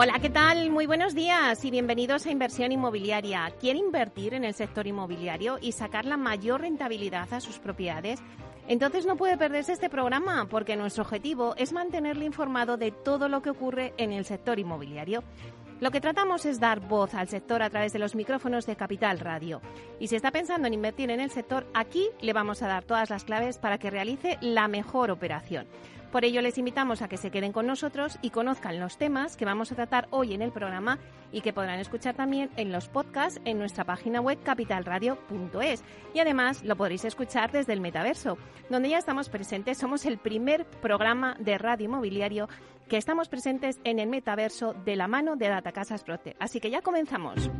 Hola, ¿qué tal? Muy buenos días y bienvenidos a Inversión Inmobiliaria. ¿Quiere invertir en el sector inmobiliario y sacar la mayor rentabilidad a sus propiedades? Entonces no puede perderse este programa porque nuestro objetivo es mantenerle informado de todo lo que ocurre en el sector inmobiliario. Lo que tratamos es dar voz al sector a través de los micrófonos de Capital Radio. Y si está pensando en invertir en el sector, aquí le vamos a dar todas las claves para que realice la mejor operación. Por ello les invitamos a que se queden con nosotros y conozcan los temas que vamos a tratar hoy en el programa y que podrán escuchar también en los podcasts en nuestra página web capitalradio.es. Y además lo podréis escuchar desde el metaverso, donde ya estamos presentes. Somos el primer programa de radio inmobiliario que estamos presentes en el metaverso de la mano de Data Casas Prote. Así que ya comenzamos.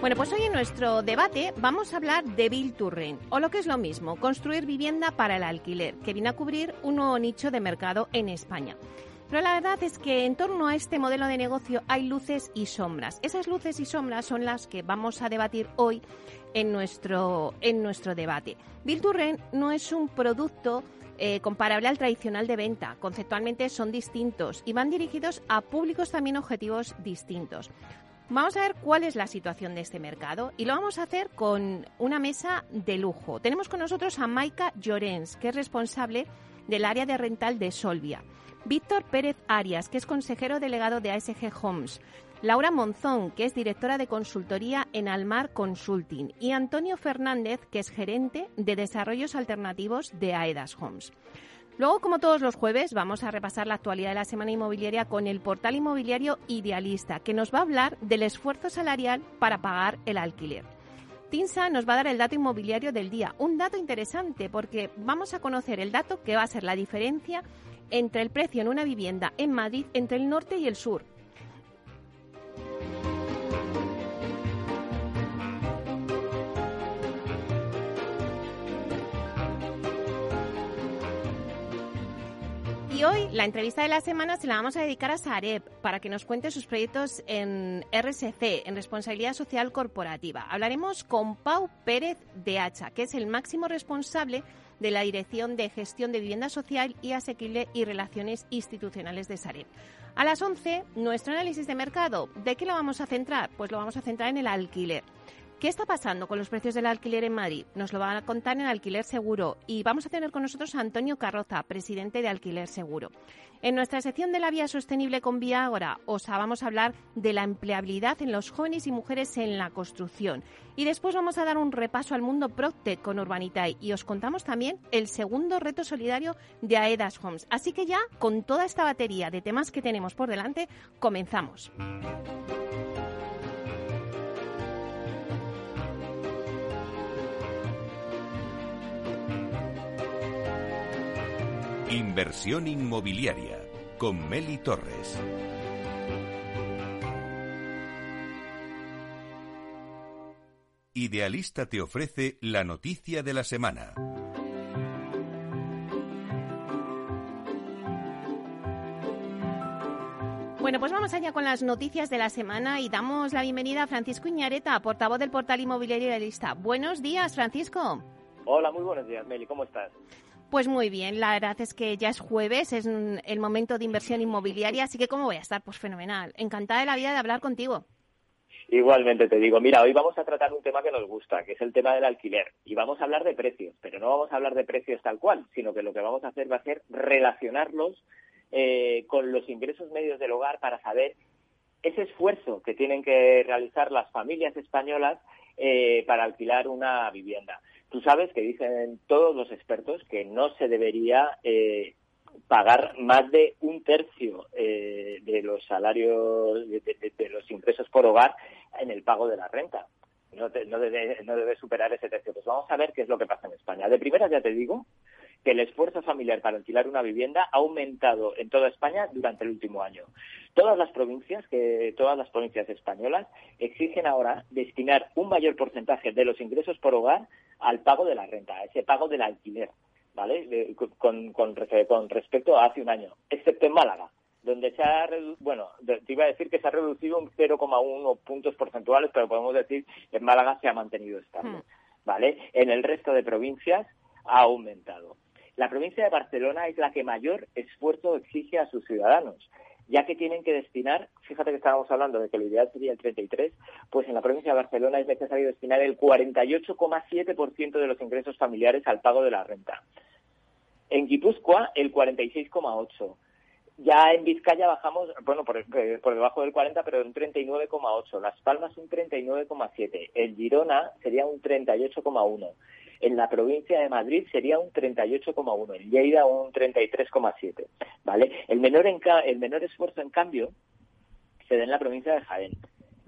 Bueno, pues hoy en nuestro debate vamos a hablar de Bill Turren, o lo que es lo mismo, construir vivienda para el alquiler, que viene a cubrir un nuevo nicho de mercado en España. Pero la verdad es que en torno a este modelo de negocio hay luces y sombras. Esas luces y sombras son las que vamos a debatir hoy en nuestro, en nuestro debate. Bill Turren no es un producto eh, comparable al tradicional de venta. Conceptualmente son distintos y van dirigidos a públicos también objetivos distintos. Vamos a ver cuál es la situación de este mercado y lo vamos a hacer con una mesa de lujo. Tenemos con nosotros a Maika Llorens, que es responsable del área de rental de Solvia. Víctor Pérez Arias, que es consejero delegado de ASG Homes. Laura Monzón, que es directora de consultoría en Almar Consulting. Y Antonio Fernández, que es gerente de desarrollos alternativos de AEDAS Homes. Luego, como todos los jueves, vamos a repasar la actualidad de la semana inmobiliaria con el portal inmobiliario Idealista, que nos va a hablar del esfuerzo salarial para pagar el alquiler. Tinsa nos va a dar el dato inmobiliario del día, un dato interesante porque vamos a conocer el dato que va a ser la diferencia entre el precio en una vivienda en Madrid entre el norte y el sur. Y hoy la entrevista de la semana se la vamos a dedicar a Sareb para que nos cuente sus proyectos en RSC, en responsabilidad social corporativa. Hablaremos con Pau Pérez de Hacha, que es el máximo responsable de la Dirección de Gestión de Vivienda Social y Asequible y Relaciones Institucionales de Sareb. A las 11, nuestro análisis de mercado. ¿De qué lo vamos a centrar? Pues lo vamos a centrar en el alquiler. ¿Qué está pasando con los precios del alquiler en Madrid? Nos lo van a contar en Alquiler Seguro y vamos a tener con nosotros a Antonio Carroza, presidente de Alquiler Seguro. En nuestra sección de la vía sostenible con Vía Agora os vamos a hablar de la empleabilidad en los jóvenes y mujeres en la construcción. Y después vamos a dar un repaso al mundo Proctec con Urbanitae y os contamos también el segundo reto solidario de Aedas Homes. Así que ya, con toda esta batería de temas que tenemos por delante, comenzamos. Inversión inmobiliaria con Meli Torres. Idealista te ofrece la noticia de la semana. Bueno, pues vamos allá con las noticias de la semana y damos la bienvenida a Francisco Iñareta, portavoz del portal inmobiliario Idealista. Buenos días, Francisco. Hola, muy buenos días, Meli. ¿Cómo estás? Pues muy bien, la verdad es que ya es jueves, es el momento de inversión inmobiliaria, así que ¿cómo voy a estar? Pues fenomenal. Encantada de la vida de hablar contigo. Igualmente te digo, mira, hoy vamos a tratar un tema que nos gusta, que es el tema del alquiler. Y vamos a hablar de precios, pero no vamos a hablar de precios tal cual, sino que lo que vamos a hacer va a ser relacionarlos eh, con los ingresos medios del hogar para saber ese esfuerzo que tienen que realizar las familias españolas eh, para alquilar una vivienda. Tú sabes que dicen todos los expertos que no se debería eh, pagar más de un tercio eh, de los salarios, de, los ingresos por hogar en el pago de la renta. No, no, debe, no debe superar ese tercio. Pues vamos a ver qué es lo que pasa en España. De primera ya te digo que el esfuerzo familiar para alquilar una vivienda ha aumentado en toda España durante el último año. Todas las provincias, que todas las provincias españolas exigen ahora destinar un mayor porcentaje de los ingresos por hogar al pago de la renta, a ese pago del alquiler, ¿vale? con, con, respecto a hace un año, excepto en Málaga, donde se ha bueno, te iba a decir que se ha reducido un 0,1 puntos porcentuales, pero podemos decir que en Málaga se ha mantenido estable, hmm. ¿vale? En el resto de provincias ha aumentado. La provincia de Barcelona es la que mayor esfuerzo exige a sus ciudadanos ya que tienen que destinar, fíjate que estábamos hablando de que lo ideal sería el 33, pues en la provincia de Barcelona es necesario destinar el 48,7% de los ingresos familiares al pago de la renta. En Guipúzcoa, el 46,8%. Ya en Vizcaya bajamos, bueno, por, eh, por debajo del 40, pero un 39,8. Las Palmas un 39,7. El Girona sería un 38,1. En la provincia de Madrid sería un 38,1, en Lleida un 33,7, ¿vale? El menor, el menor esfuerzo, en cambio, se da en la provincia de Jaén,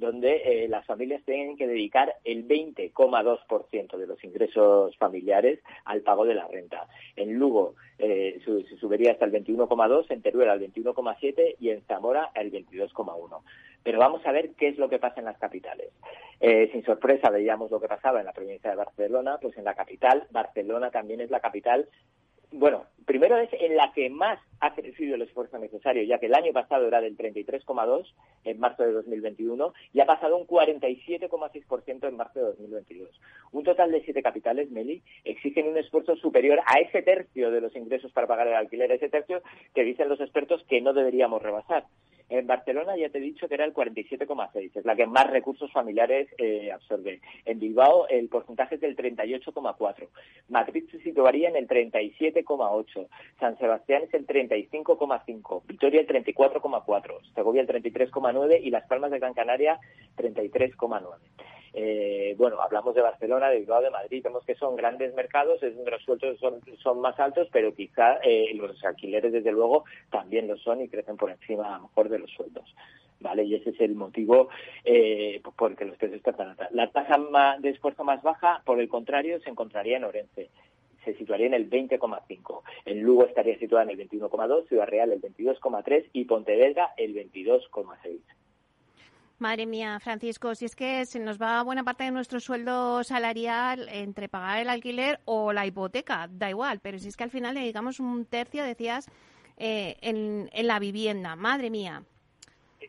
donde eh, las familias tienen que dedicar el 20,2% de los ingresos familiares al pago de la renta. En Lugo eh, se subiría hasta el 21,2%, en Teruel al 21,7% y en Zamora al 22,1%. Pero vamos a ver qué es lo que pasa en las capitales. Eh, sin sorpresa veíamos lo que pasaba en la provincia de Barcelona, pues en la capital, Barcelona también es la capital bueno, primero es en la que más ha crecido el esfuerzo necesario, ya que el año pasado era del 33,2 en marzo de 2021 y ha pasado un 47,6% en marzo de 2022. Un total de siete capitales, Meli, exigen un esfuerzo superior a ese tercio de los ingresos para pagar el alquiler, ese tercio que dicen los expertos que no deberíamos rebasar. En Barcelona ya te he dicho que era el 47,6, es la que más recursos familiares eh, absorbe. En Bilbao el porcentaje es del 38,4. Madrid se situaría en el 37,8. San Sebastián es el 35,5. Vitoria el 34,4. Segovia el 33,9 y Las Palmas de Gran Canaria 33,9. Eh, bueno, hablamos de Barcelona, de Bilbao, de Madrid, vemos que son grandes mercados, es donde los sueldos son, más altos, pero quizá eh, los alquileres, desde luego, también lo son y crecen por encima, a lo mejor, de los sueldos. ¿Vale? Y ese es el motivo eh, por el que los precios están tan altos. La tasa de esfuerzo más baja, por el contrario, se encontraría en Orense se situaría en el 20,5. En Lugo estaría situada en el 21,2, Ciudad Real el 22,3 y Pontevedra el 22,6. Madre mía, Francisco, si es que se nos va buena parte de nuestro sueldo salarial entre pagar el alquiler o la hipoteca, da igual, pero si es que al final le dedicamos un tercio, decías, eh, en, la vivienda, madre mía.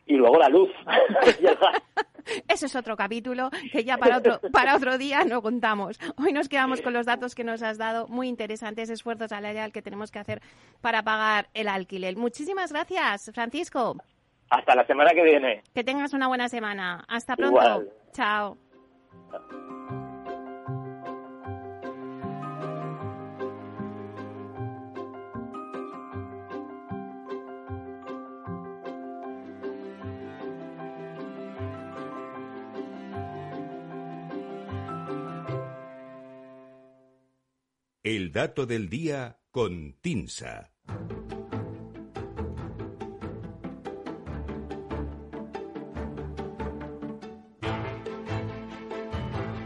Y luego la luz. Ese es otro capítulo que ya para otro, para otro día no contamos. Hoy nos quedamos con los datos que nos has dado, muy interesantes, esfuerzo salarial que tenemos que hacer para pagar el alquiler. Muchísimas gracias, Francisco. Hasta la semana que viene. Que tengas una buena semana. Hasta pronto. Chao. El dato del día con Tinsa.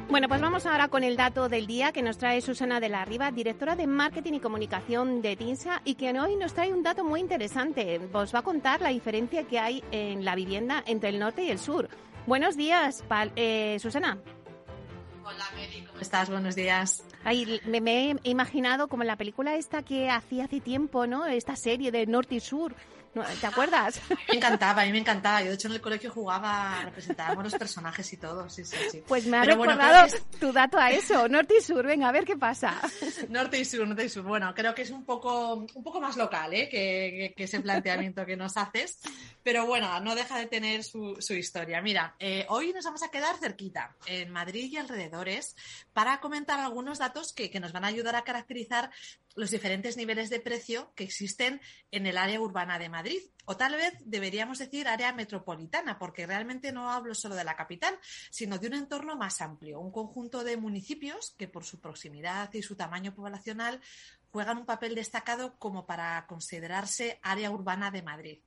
Bueno, pues vamos ahora con el dato del día que nos trae Susana de la Riva, directora de Marketing y Comunicación de TINSA, y que hoy nos trae un dato muy interesante. Os va a contar la diferencia que hay en la vivienda entre el norte y el sur. Buenos días, eh, Susana. Hola, Mary, estás? Buenos días. Ay, me, me, he imaginado como la película esta que hacía hace tiempo, ¿no? Esta serie de Norte y Sur. ¿Te acuerdas? Me encantaba, a mí me encantaba. Yo, de hecho, en el colegio jugaba, representábamos los personajes y todo. Sí, sí, sí. Pues me ha recordado tu dato a eso. Norte y sur, venga, a ver qué pasa. Norte y sur, norte y sur. Bueno, creo que es un poco, un poco más local ¿eh? que, que, ese planteamiento que nos haces. Pero bueno, no deja de tener su, su historia. Mira, eh, hoy nos vamos a quedar cerquita, en Madrid y alrededores, para comentar algunos datos que, que nos van a ayudar a caracterizar los diferentes niveles de precio que existen en el área urbana de Madrid. O tal vez deberíamos decir área metropolitana, porque realmente no hablo solo de la capital, sino de un entorno más amplio, un conjunto de municipios que por su proximidad y su tamaño poblacional juegan un papel destacado como para considerarse área urbana de Madrid.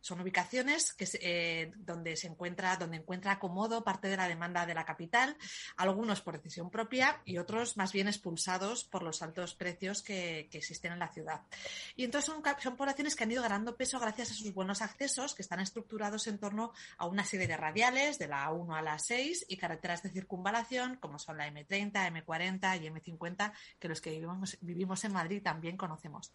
Son ubicaciones que, eh, donde se encuentra, donde encuentra acomodo parte de la demanda de la capital, algunos por decisión propia y otros más bien expulsados por los altos precios que, que existen en la ciudad. Y entonces son, son, poblaciones que han ido ganando peso gracias a sus buenos accesos, que están estructurados en torno a una serie de radiales, de la 1 a la 6, y carreteras de circunvalación, como son la M30, M40 y M50, que los que vivimos, vivimos en Madrid también conocemos.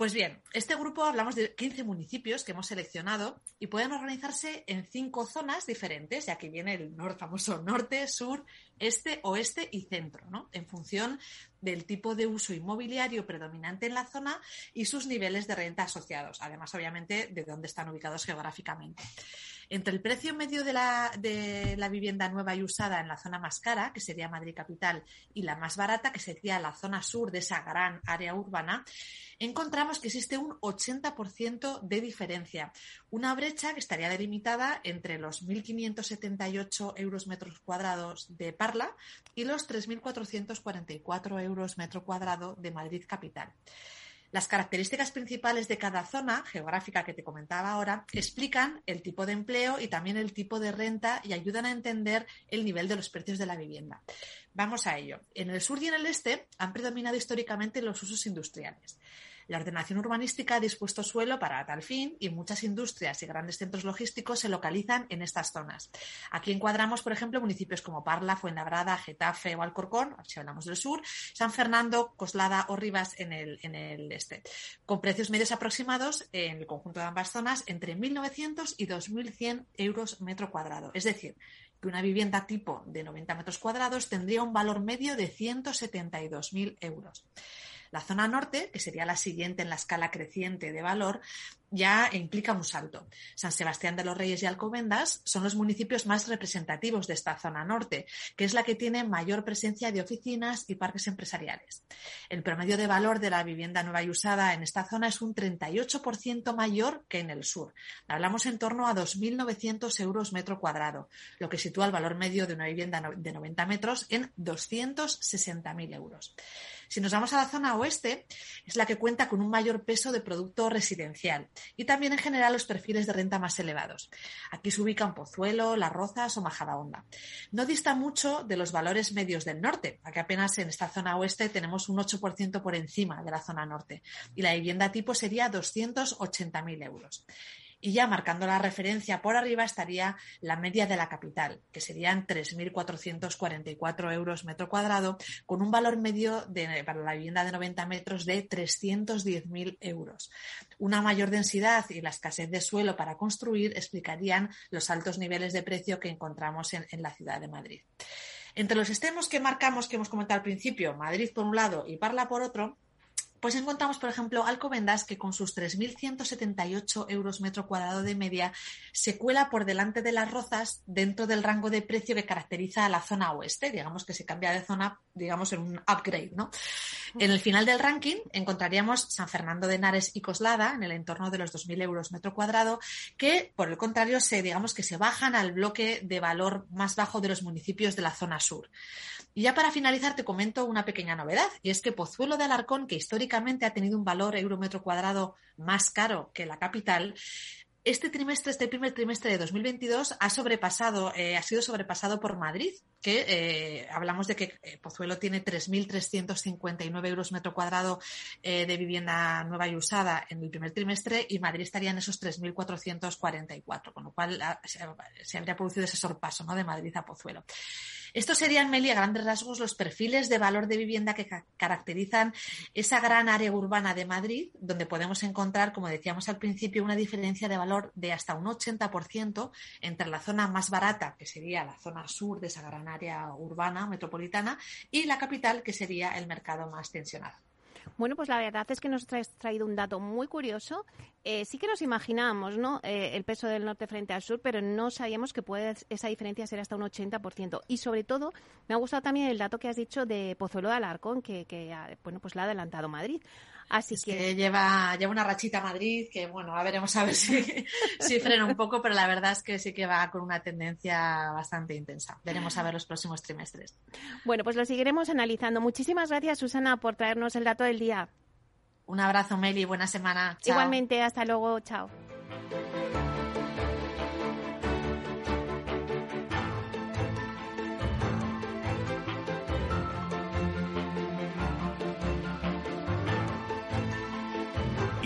Pues bien, este grupo hablamos de 15 municipios que hemos seleccionado y pueden organizarse en cinco zonas diferentes, y aquí viene el famoso norte, sur, este, oeste y centro, ¿no? En función del tipo de uso inmobiliario predominante en la zona y sus niveles de renta asociados, además, obviamente, de dónde están ubicados geográficamente. Entre el precio medio de la, de la vivienda nueva y usada en la zona más cara, que sería Madrid Capital, y la más barata, que sería la zona sur de esa gran área urbana, encontramos que existe un 80% de diferencia. Una brecha que estaría delimitada entre los 1.578 euros metros cuadrados de Parla y los 3.444 euros metro cuadrado de Madrid Capital. Las características principales de cada zona geográfica que te comentaba ahora explican el tipo de empleo y también el tipo de renta y ayudan a entender el nivel de los precios de la vivienda. Vamos a ello. En el sur y en el este han predominado históricamente los usos industriales. La ordenación urbanística ha dispuesto suelo para tal fin y muchas industrias y grandes centros logísticos se localizan en estas zonas. Aquí encuadramos, por ejemplo, municipios como Parla, Fuenlabrada, Getafe o Alcorcón, si hablamos del sur, San Fernando, Coslada o Rivas en el, en el este, con precios medios aproximados en el conjunto de ambas zonas entre 1.900 y 2.100 euros metro cuadrado. Es decir, que una vivienda tipo de 90 metros cuadrados tendría un valor medio de 172.000 euros. La zona norte, que sería la siguiente en la escala creciente de valor, ya implica un salto. San Sebastián de los Reyes y Alcobendas son los municipios más representativos de esta zona norte, que es la que tiene mayor presencia de oficinas y parques empresariales. El promedio de valor de la vivienda nueva y usada en esta zona es un 38% mayor que en el sur. Hablamos en torno a 2.900 euros metro cuadrado, lo que sitúa el valor medio de una vivienda de 90 metros en 260.000 euros. Si nos vamos a la zona oeste, es la que cuenta con un mayor peso de producto residencial y también en general los perfiles de renta más elevados. Aquí se ubican Pozuelo, Las Rozas o Majadahonda. No dista mucho de los valores medios del norte, aquí apenas en esta zona oeste tenemos un 8% por encima de la zona norte y la vivienda tipo sería 280.000 euros. Y ya marcando la referencia por arriba estaría la media de la capital, que serían 3.444 euros metro cuadrado, con un valor medio para la vivienda de 90 metros de 310.000 euros. Una mayor densidad y la escasez de suelo para construir explicarían los altos niveles de precio que encontramos en, en la ciudad de Madrid. Entre los extremos que marcamos, que hemos comentado al principio, Madrid por un lado y Parla por otro, pues encontramos, por ejemplo, Alcobendas, que con sus 3.178 euros metro cuadrado de media se cuela por delante de las rozas dentro del rango de precio que caracteriza a la zona oeste. Digamos que se cambia de zona, digamos, en un upgrade, ¿no? En el final del ranking encontraríamos San Fernando de Henares y Coslada, en el entorno de los 2.000 euros metro cuadrado, que, por el contrario, se, digamos que se bajan al bloque de valor más bajo de los municipios de la zona sur. Y ya para finalizar te comento una pequeña novedad, y es que Pozuelo de Alarcón, que históricamente ha tenido un valor euro metro cuadrado más caro que la capital, este trimestre, este primer trimestre de 2022, ha sobrepasado, eh, ha sido sobrepasado por Madrid, que eh, hablamos de que eh, Pozuelo tiene 3.359 euros metro cuadrado de vivienda nueva y usada en el primer trimestre y Madrid estaría en esos 3.444, con lo cual ah, se, habría producido ese sorpaso ¿no? de Madrid a Pozuelo. Estos serían, Meli, a grandes rasgos, los perfiles de valor de vivienda que caracterizan esa gran área urbana de Madrid, donde podemos encontrar, como decíamos al principio, una diferencia de valor de hasta un 80% entre la zona más barata, que sería la zona sur de esa gran área urbana metropolitana, y la capital, que sería el mercado más tensionado. Bueno, pues la verdad es que nos has traído un dato muy curioso. Eh, sí que nos imaginábamos ¿no? Eh, el peso del norte frente al sur, pero no sabíamos que puede esa diferencia ser hasta un 80%. Y sobre todo, me ha gustado también el dato que has dicho de Pozuelo de Alarcón, que, que bueno, pues la ha adelantado Madrid. Así que... lleva, lleva una rachita a Madrid que, bueno, a veremos a ver si, si frena un poco, pero la verdad es que sí que va con una tendencia bastante intensa. Veremos a ver los próximos trimestres. Bueno, pues lo seguiremos analizando. Muchísimas gracias, Susana, por traernos el dato del día. Un abrazo, Meli. Buena semana. Igualmente, hasta luego. Chao.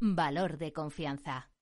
Valor de confianza.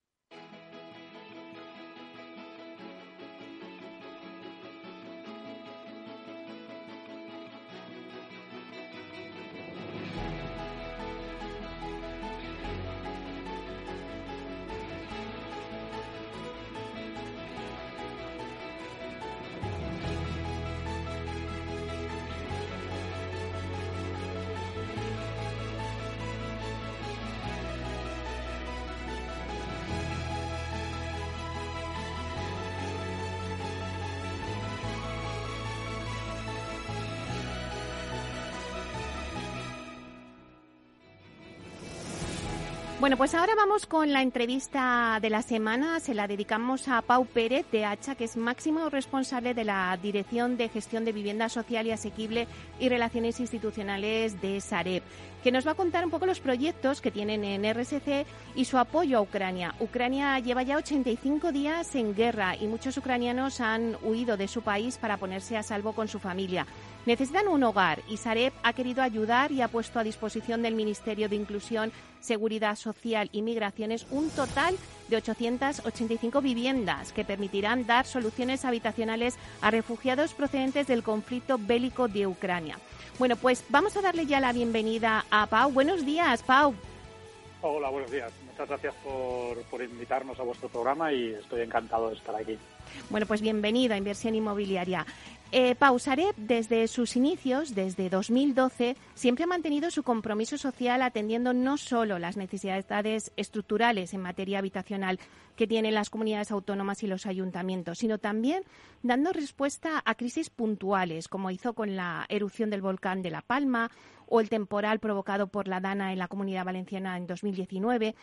Bueno, pues ahora vamos con la entrevista de la semana. Se la dedicamos a Pau Pérez de Hacha, que es máximo responsable de la Dirección de Gestión de Vivienda Social y Asequible y Relaciones Institucionales de Sareb, que nos va a contar un poco los proyectos que tienen en RSC y su apoyo a Ucrania. Ucrania lleva ya 85 días en guerra y muchos ucranianos han huido de su país para ponerse a salvo con su familia. Necesitan un hogar y Sareb ha querido ayudar y ha puesto a disposición del Ministerio de Inclusión, Seguridad Social y Migraciones un total de 885 viviendas que permitirán dar soluciones habitacionales a refugiados procedentes del conflicto bélico de Ucrania. Bueno, pues vamos a darle ya la bienvenida a Pau. Buenos días, Pau. Hola, buenos días. Muchas gracias por, por invitarnos a vuestro programa y estoy encantado de estar aquí. Bueno, pues bienvenido a Inversión Inmobiliaria. Eh, Pausarep, desde sus inicios, desde 2012, siempre ha mantenido su compromiso social atendiendo no solo las necesidades estructurales en materia habitacional que tienen las comunidades autónomas y los ayuntamientos, sino también dando respuesta a crisis puntuales, como hizo con la erupción del volcán de La Palma o el temporal provocado por la Dana en la Comunidad Valenciana en 2019.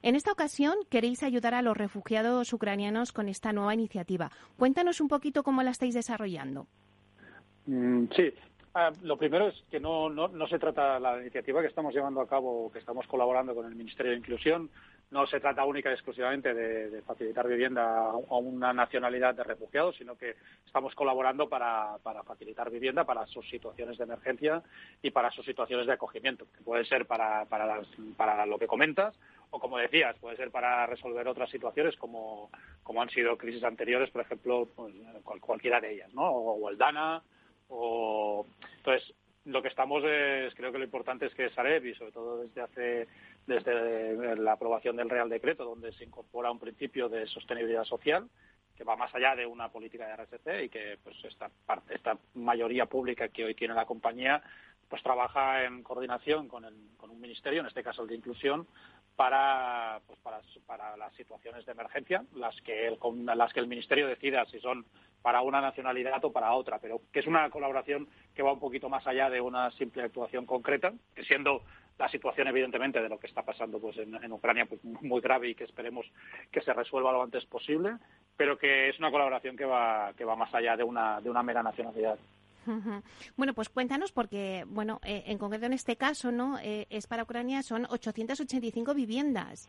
En esta ocasión queréis ayudar a los refugiados ucranianos con esta nueva iniciativa. Cuéntanos un poquito cómo la estáis desarrollando. Mm, sí, ah, lo primero es que no, no, no, se trata la iniciativa que estamos llevando a cabo, que estamos colaborando con el Ministerio de Inclusión, no se trata única y exclusivamente de, facilitar vivienda a una nacionalidad de refugiados, sino que estamos colaborando para, para, facilitar vivienda para sus situaciones de emergencia y para sus situaciones de acogimiento, que puede ser para, para, para lo que comentas, o como decías, puede ser para resolver otras situaciones como, como han sido crisis anteriores, por ejemplo, pues, cualquiera de ellas, ¿no? O, DANA, o... Entonces, lo que estamos es, creo que lo importante es que Sareb, y sobre todo desde hace, desde la aprobación del Real Decreto, donde se incorpora un principio de sostenibilidad social, que va más allá de una política de RSC y que pues esta parte, esta mayoría pública que hoy tiene la compañía pues trabaja en coordinación con, con un ministerio, en este caso el de inclusión, para, pues para, para las situaciones de emergencia, las que, el, las que el Ministerio decida si son para una nacionalidad o para otra, pero que es una colaboración que va un poquito más allá de una simple actuación concreta, que siendo la situación evidentemente de lo que está pasando pues en, en Ucrania pues muy grave y que esperemos que se resuelva lo antes posible, pero que es una colaboración que va que va más allá de una de una mera nacionalidad. Bueno, pues cuéntanos, porque, bueno, eh, en concreto en este caso, ¿no? Eh, es para Ucrania, son 885 viviendas.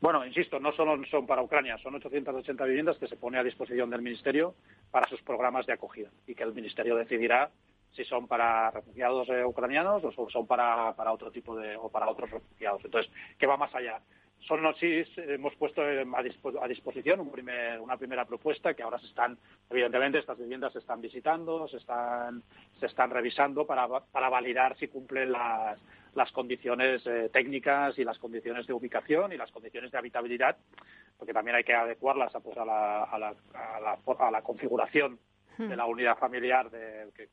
Bueno, insisto, no solo son para Ucrania, son 880 viviendas que se pone a disposición del Ministerio para sus programas de acogida y que el Ministerio decidirá si son para refugiados eh, ucranianos o son para, para otro tipo de o para otros refugiados. Entonces, que va más allá. Son sí hemos puesto a, disposición una primera propuesta que ahora se están, evidentemente, estas viviendas se están visitando, se están, se están revisando para, para validar si cumplen las, las condiciones eh, técnicas y las condiciones de ubicación y las condiciones de habitabilidad, porque también hay que adecuarlas a, pues, a, la, a, la, a, la, configuración de la unidad familiar de, que,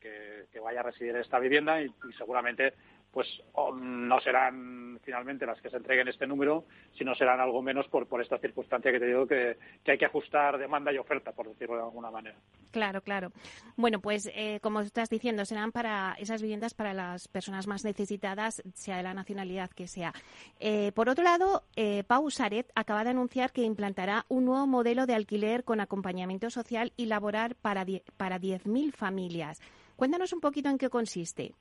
que, vaya a residir en esta vivienda y seguramente pues no serán finalmente las que se entreguen este número, sino serán algo menos por, por esta circunstancia que te digo que, hay que ajustar demanda y oferta, por decirlo de alguna manera. Claro, claro. Bueno, pues eh, como estás diciendo, serán para esas viviendas para las personas más necesitadas, sea de la nacionalidad que sea. Eh, por otro lado, eh, Pau Saret acaba de anunciar que implantará un nuevo modelo de alquiler con acompañamiento social y laboral para, para 10.000 familias. Cuéntanos un poquito en qué consiste.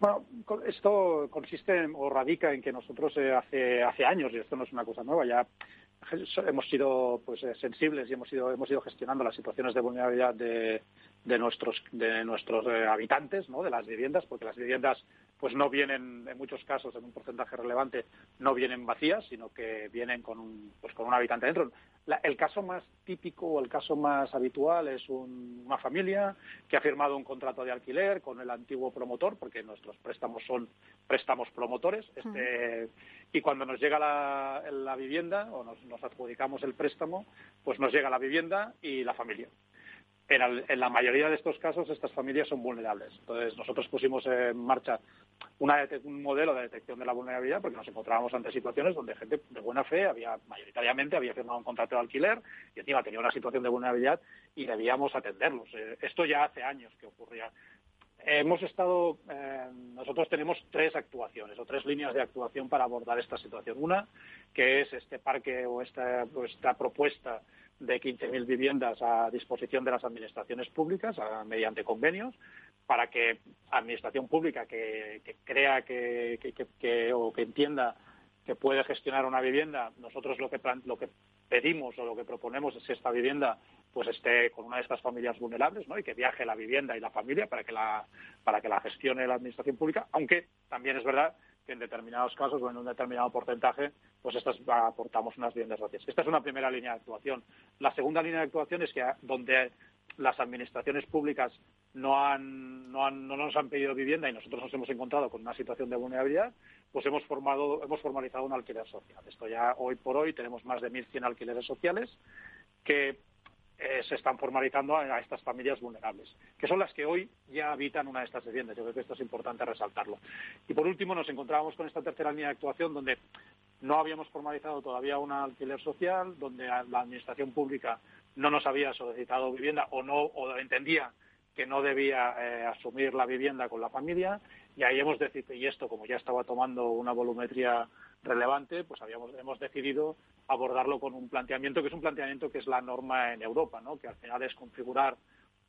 Bueno, esto consiste o radica en que nosotros eh, hace, hace años, y esto no es una cosa nueva, ya hemos sido pues eh, sensibles y hemos ido hemos ido gestionando las situaciones de vulnerabilidad de, de nuestros de nuestros eh, habitantes no de las viviendas porque las viviendas pues no vienen en muchos casos en un porcentaje relevante no vienen vacías sino que vienen con un pues con un habitante dentro el caso más típico o el caso más habitual es una familia que ha firmado un contrato de alquiler con el antiguo promotor, porque nuestros préstamos son préstamos promotores, este, y cuando nos llega la, vivienda o nos, adjudicamos el préstamo, pues nos llega la vivienda y la familia. En la mayoría de estos casos, estas familias son vulnerables. Entonces, nosotros pusimos en marcha un modelo de detección de la vulnerabilidad porque nos encontrábamos ante situaciones donde gente de buena fe había mayoritariamente había firmado un contrato de alquiler y encima tenía una situación de vulnerabilidad y debíamos atenderlos. Eh, esto ya hace años que ocurría. Hemos estado, eh, nosotros tenemos tres actuaciones o tres líneas de actuación para abordar esta situación. Una, que es este parque o esta, esta propuesta de 15.000 viviendas a disposición de las administraciones públicas mediante convenios para que administración pública que, crea que, o que entienda que puede gestionar una vivienda, nosotros lo que lo que pedimos o lo que proponemos es que esta vivienda pues esté con una de estas familias vulnerables, ¿no? Y que viaje la vivienda y la familia para que la para que la gestione la administración pública, aunque también es verdad en determinados casos o en un determinado porcentaje, pues estas aportamos unas viviendas vacías. Esta es una primera línea de actuación. La segunda línea de actuación es que donde las administraciones públicas no, no nos han pedido vivienda y nosotros nos hemos encontrado con una situación de vulnerabilidad, pues hemos, formado, hemos formalizado un alquiler social. Esto ya hoy por hoy tenemos más de 1.100 alquileres sociales que eh, se están formalizando a, estas familias vulnerables, que son las que hoy ya habitan una de estas viviendas. Yo creo que esto es importante resaltarlo. Y por último, nos encontrábamos con esta tercera línea de actuación donde no habíamos formalizado todavía un alquiler social, donde la administración pública no nos había solicitado vivienda o no o entendía que no debía eh, asumir la vivienda con la familia y ahí hemos decidido y esto como ya estaba tomando una volumetría relevante pues habíamos hemos decidido abordarlo con un planteamiento que es un planteamiento que es la norma en Europa no que al final es configurar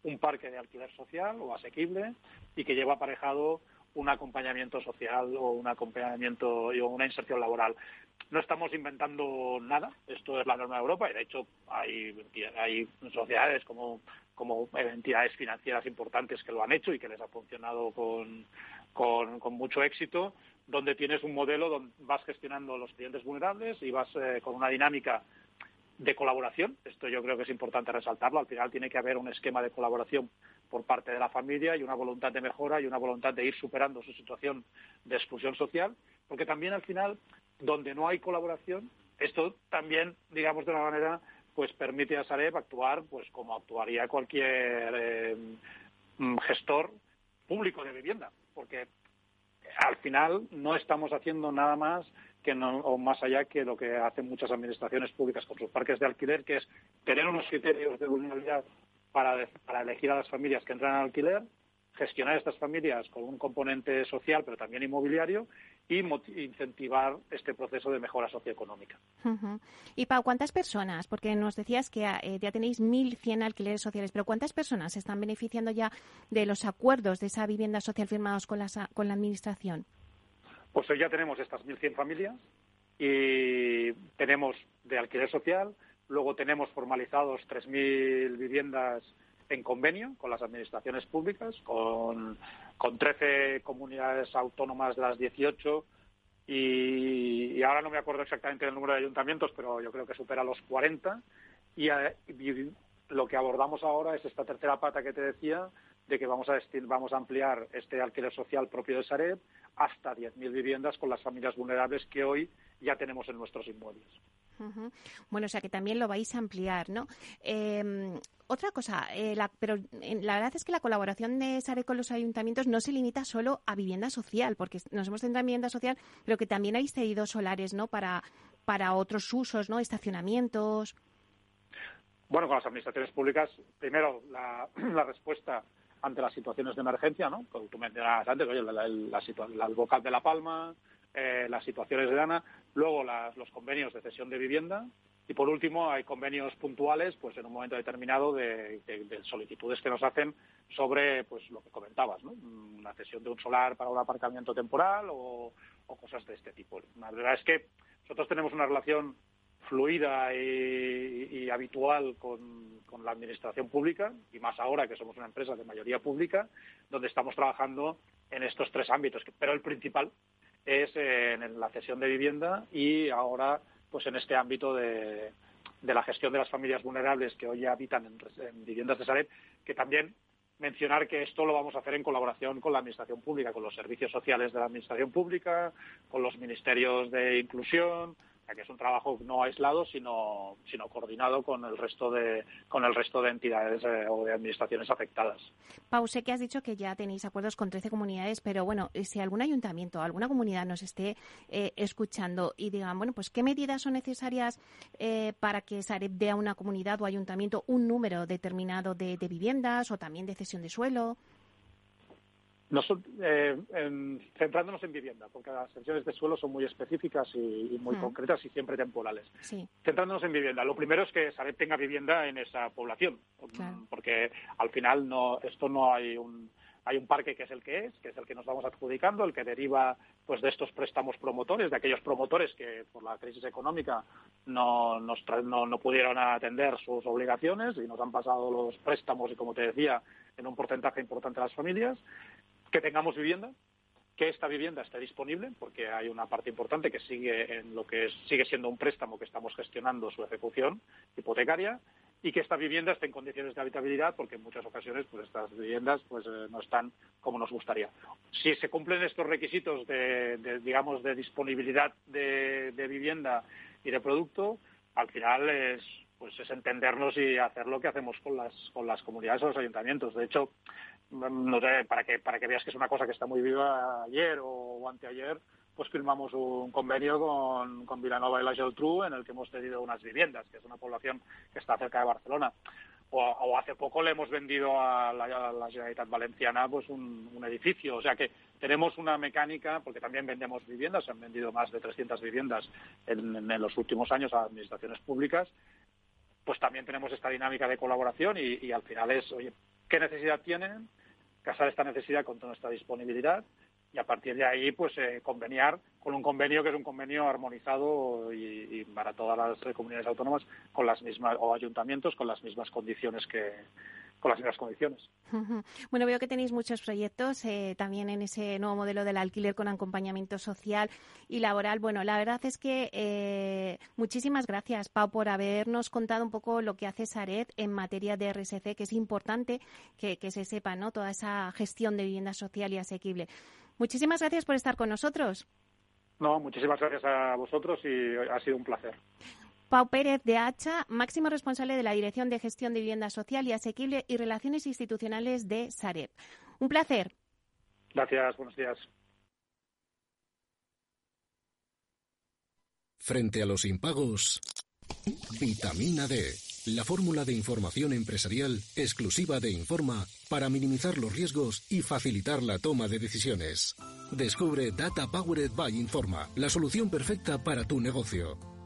un parque de alquiler social o asequible y que lleva aparejado un acompañamiento social o un acompañamiento o una inserción laboral. No estamos inventando nada, esto es la norma de Europa y de hecho hay, hay sociedades como, como entidades financieras importantes que lo han hecho y que les ha funcionado con, con, mucho éxito, donde tienes un modelo donde vas gestionando los clientes vulnerables y vas eh, con una dinámica de colaboración. Esto yo creo que es importante resaltarlo. Al final tiene que haber un esquema de colaboración por parte de la familia y una voluntad de mejora y una voluntad de ir superando su situación de exclusión social, porque también al final, donde no hay colaboración, esto también, digamos de una manera, pues permite a Sareb actuar pues como actuaría cualquier eh, mm, gestor público de vivienda, porque al final no estamos haciendo nada más que no, o más allá que lo que hacen muchas administraciones públicas con sus parques de alquiler, que es tener unos criterios de vulnerabilidad para, para elegir a las familias que entran al alquiler, gestionar estas familias con un componente social, pero también inmobiliario, y incentivar este proceso de mejora socioeconómica. Y Pau, ¿cuántas personas? Porque nos decías que eh, ya tenéis 1.100 alquileres sociales, pero ¿cuántas personas se están beneficiando ya de los acuerdos de esa vivienda social firmados con la, con la Administración? Pues hoy ya tenemos estas 1.100 familias y tenemos de alquiler social, luego tenemos formalizados 3.000 viviendas en convenio con las administraciones públicas, con, con 13 comunidades autónomas de las 18 y, ahora no me acuerdo exactamente del número de ayuntamientos, pero yo creo que supera los 40 y, eh, y lo que abordamos ahora es esta tercera pata que te decía de que vamos a, vamos a ampliar este alquiler social propio de Sareb hasta 10.000 viviendas con las familias vulnerables que hoy ya tenemos en nuestros inmuebles. Bueno, o sea que también lo vais a ampliar, ¿no? Em, otra cosa, eh, la, pero eh, la verdad es que la colaboración de Sareb con los ayuntamientos no se limita solo a vivienda social, porque nos hemos centrado en vivienda social, pero que también hay cedido solares, ¿no? Para, para otros usos, ¿no? Estacionamientos. Bueno, con las administraciones públicas, primero la, la respuesta ante las situaciones de emergencia, ¿no? Como tú mencionabas antes, oye, la, la, el vocal de La Palma, eh, las situaciones de Dana, luego los convenios de cesión de vivienda y por último hay convenios puntuales, pues en un momento determinado de, solicitudes que nos hacen sobre, pues lo que comentabas, ¿no? Una cesión de un solar para un aparcamiento temporal o, cosas de este tipo. La verdad es que nosotros tenemos una relación fluida y, habitual con, la administración pública, y más ahora que somos una empresa de mayoría pública, donde estamos trabajando en estos tres ámbitos. Pero el principal es en la cesión de vivienda y ahora pues en este ámbito de, la gestión de las familias vulnerables que hoy habitan en, viviendas de Sareb, que también mencionar que esto lo vamos a hacer en colaboración con la Administración Pública, con los servicios sociales de la Administración Pública, con los ministerios de inclusión, que es un trabajo no aislado, sino, sino coordinado con el resto de, con el resto de entidades eh, o de administraciones afectadas. Pau, sé que has dicho que ya tenéis acuerdos con 13 comunidades, pero bueno, si algún ayuntamiento o alguna comunidad nos esté eh, escuchando y digan, bueno, pues qué medidas son necesarias eh, para que Sareb dé a una comunidad o ayuntamiento un número determinado de viviendas o también de cesión de suelo. Eh, centrándonos en vivienda, porque las tensiones de suelo son muy específicas y, muy mm. concretas y siempre temporales. Centrándonos en vivienda, lo primero es que Sareb tenga vivienda en esa población, porque al final no, esto no hay un hay un parque que es el que es, que es el que nos vamos adjudicando, el que deriva pues de estos préstamos promotores, de aquellos promotores que por la crisis económica no, nos no, no pudieron atender sus obligaciones y nos han pasado los préstamos y como te decía en un porcentaje importante a las familias que tengamos vivienda, que esta vivienda esté disponible, porque hay una parte importante que sigue en lo que sigue siendo un préstamo que estamos gestionando su ejecución hipotecaria y que esta vivienda esté en condiciones de habitabilidad, porque en muchas ocasiones pues estas viviendas pues eh, no están como nos gustaría. Si se cumplen estos requisitos de, digamos de disponibilidad de, de, vivienda y de producto, al final es pues es entendernos y hacer lo que hacemos con las con las comunidades o los ayuntamientos. De hecho, no sé, para que, para que veas que es una cosa que está muy viva ayer o, anteayer, pues firmamos un convenio con, con Vilanova y la Geltrú en el que hemos cedido unas viviendas, que es una población que está cerca de Barcelona. O, hace poco le hemos vendido a la, a Generalitat Valenciana pues un, edificio. O sea que tenemos una mecánica, porque también vendemos viviendas, se han vendido más de 300 viviendas en, los últimos años a administraciones públicas, pues también tenemos esta dinámica de colaboración y, y al final es, oye, ¿qué necesidad tienen? Casar esta necesidad con nuestra disponibilidad y a partir de ahí pues eh, conveniar con un convenio que es un convenio armonizado y, para todas las comunidades autónomas con las mismas o ayuntamientos con las mismas condiciones que con las mismas condiciones. Bueno, veo que tenéis muchos proyectos eh, también en ese nuevo modelo del alquiler con acompañamiento social y laboral. Bueno, la verdad es que eh, muchísimas gracias, Pau, por habernos contado un poco lo que hace Sared en materia de RSC, que es importante que, que se sepa, ¿no? Toda esa gestión de vivienda social y asequible. Muchísimas gracias por estar con nosotros. No, muchísimas gracias a vosotros y ha sido un placer. Pau Pérez de Hacha, máximo responsable de la Dirección de Gestión de Vivienda Social y Asequible y Relaciones Institucionales de Sareb. Un placer. Gracias, buenos días. Frente a los impagos, vitamina D, la fórmula de información empresarial exclusiva de Informa para minimizar los riesgos y facilitar la toma de decisiones. Descubre Data Powered by Informa, la solución perfecta para tu negocio.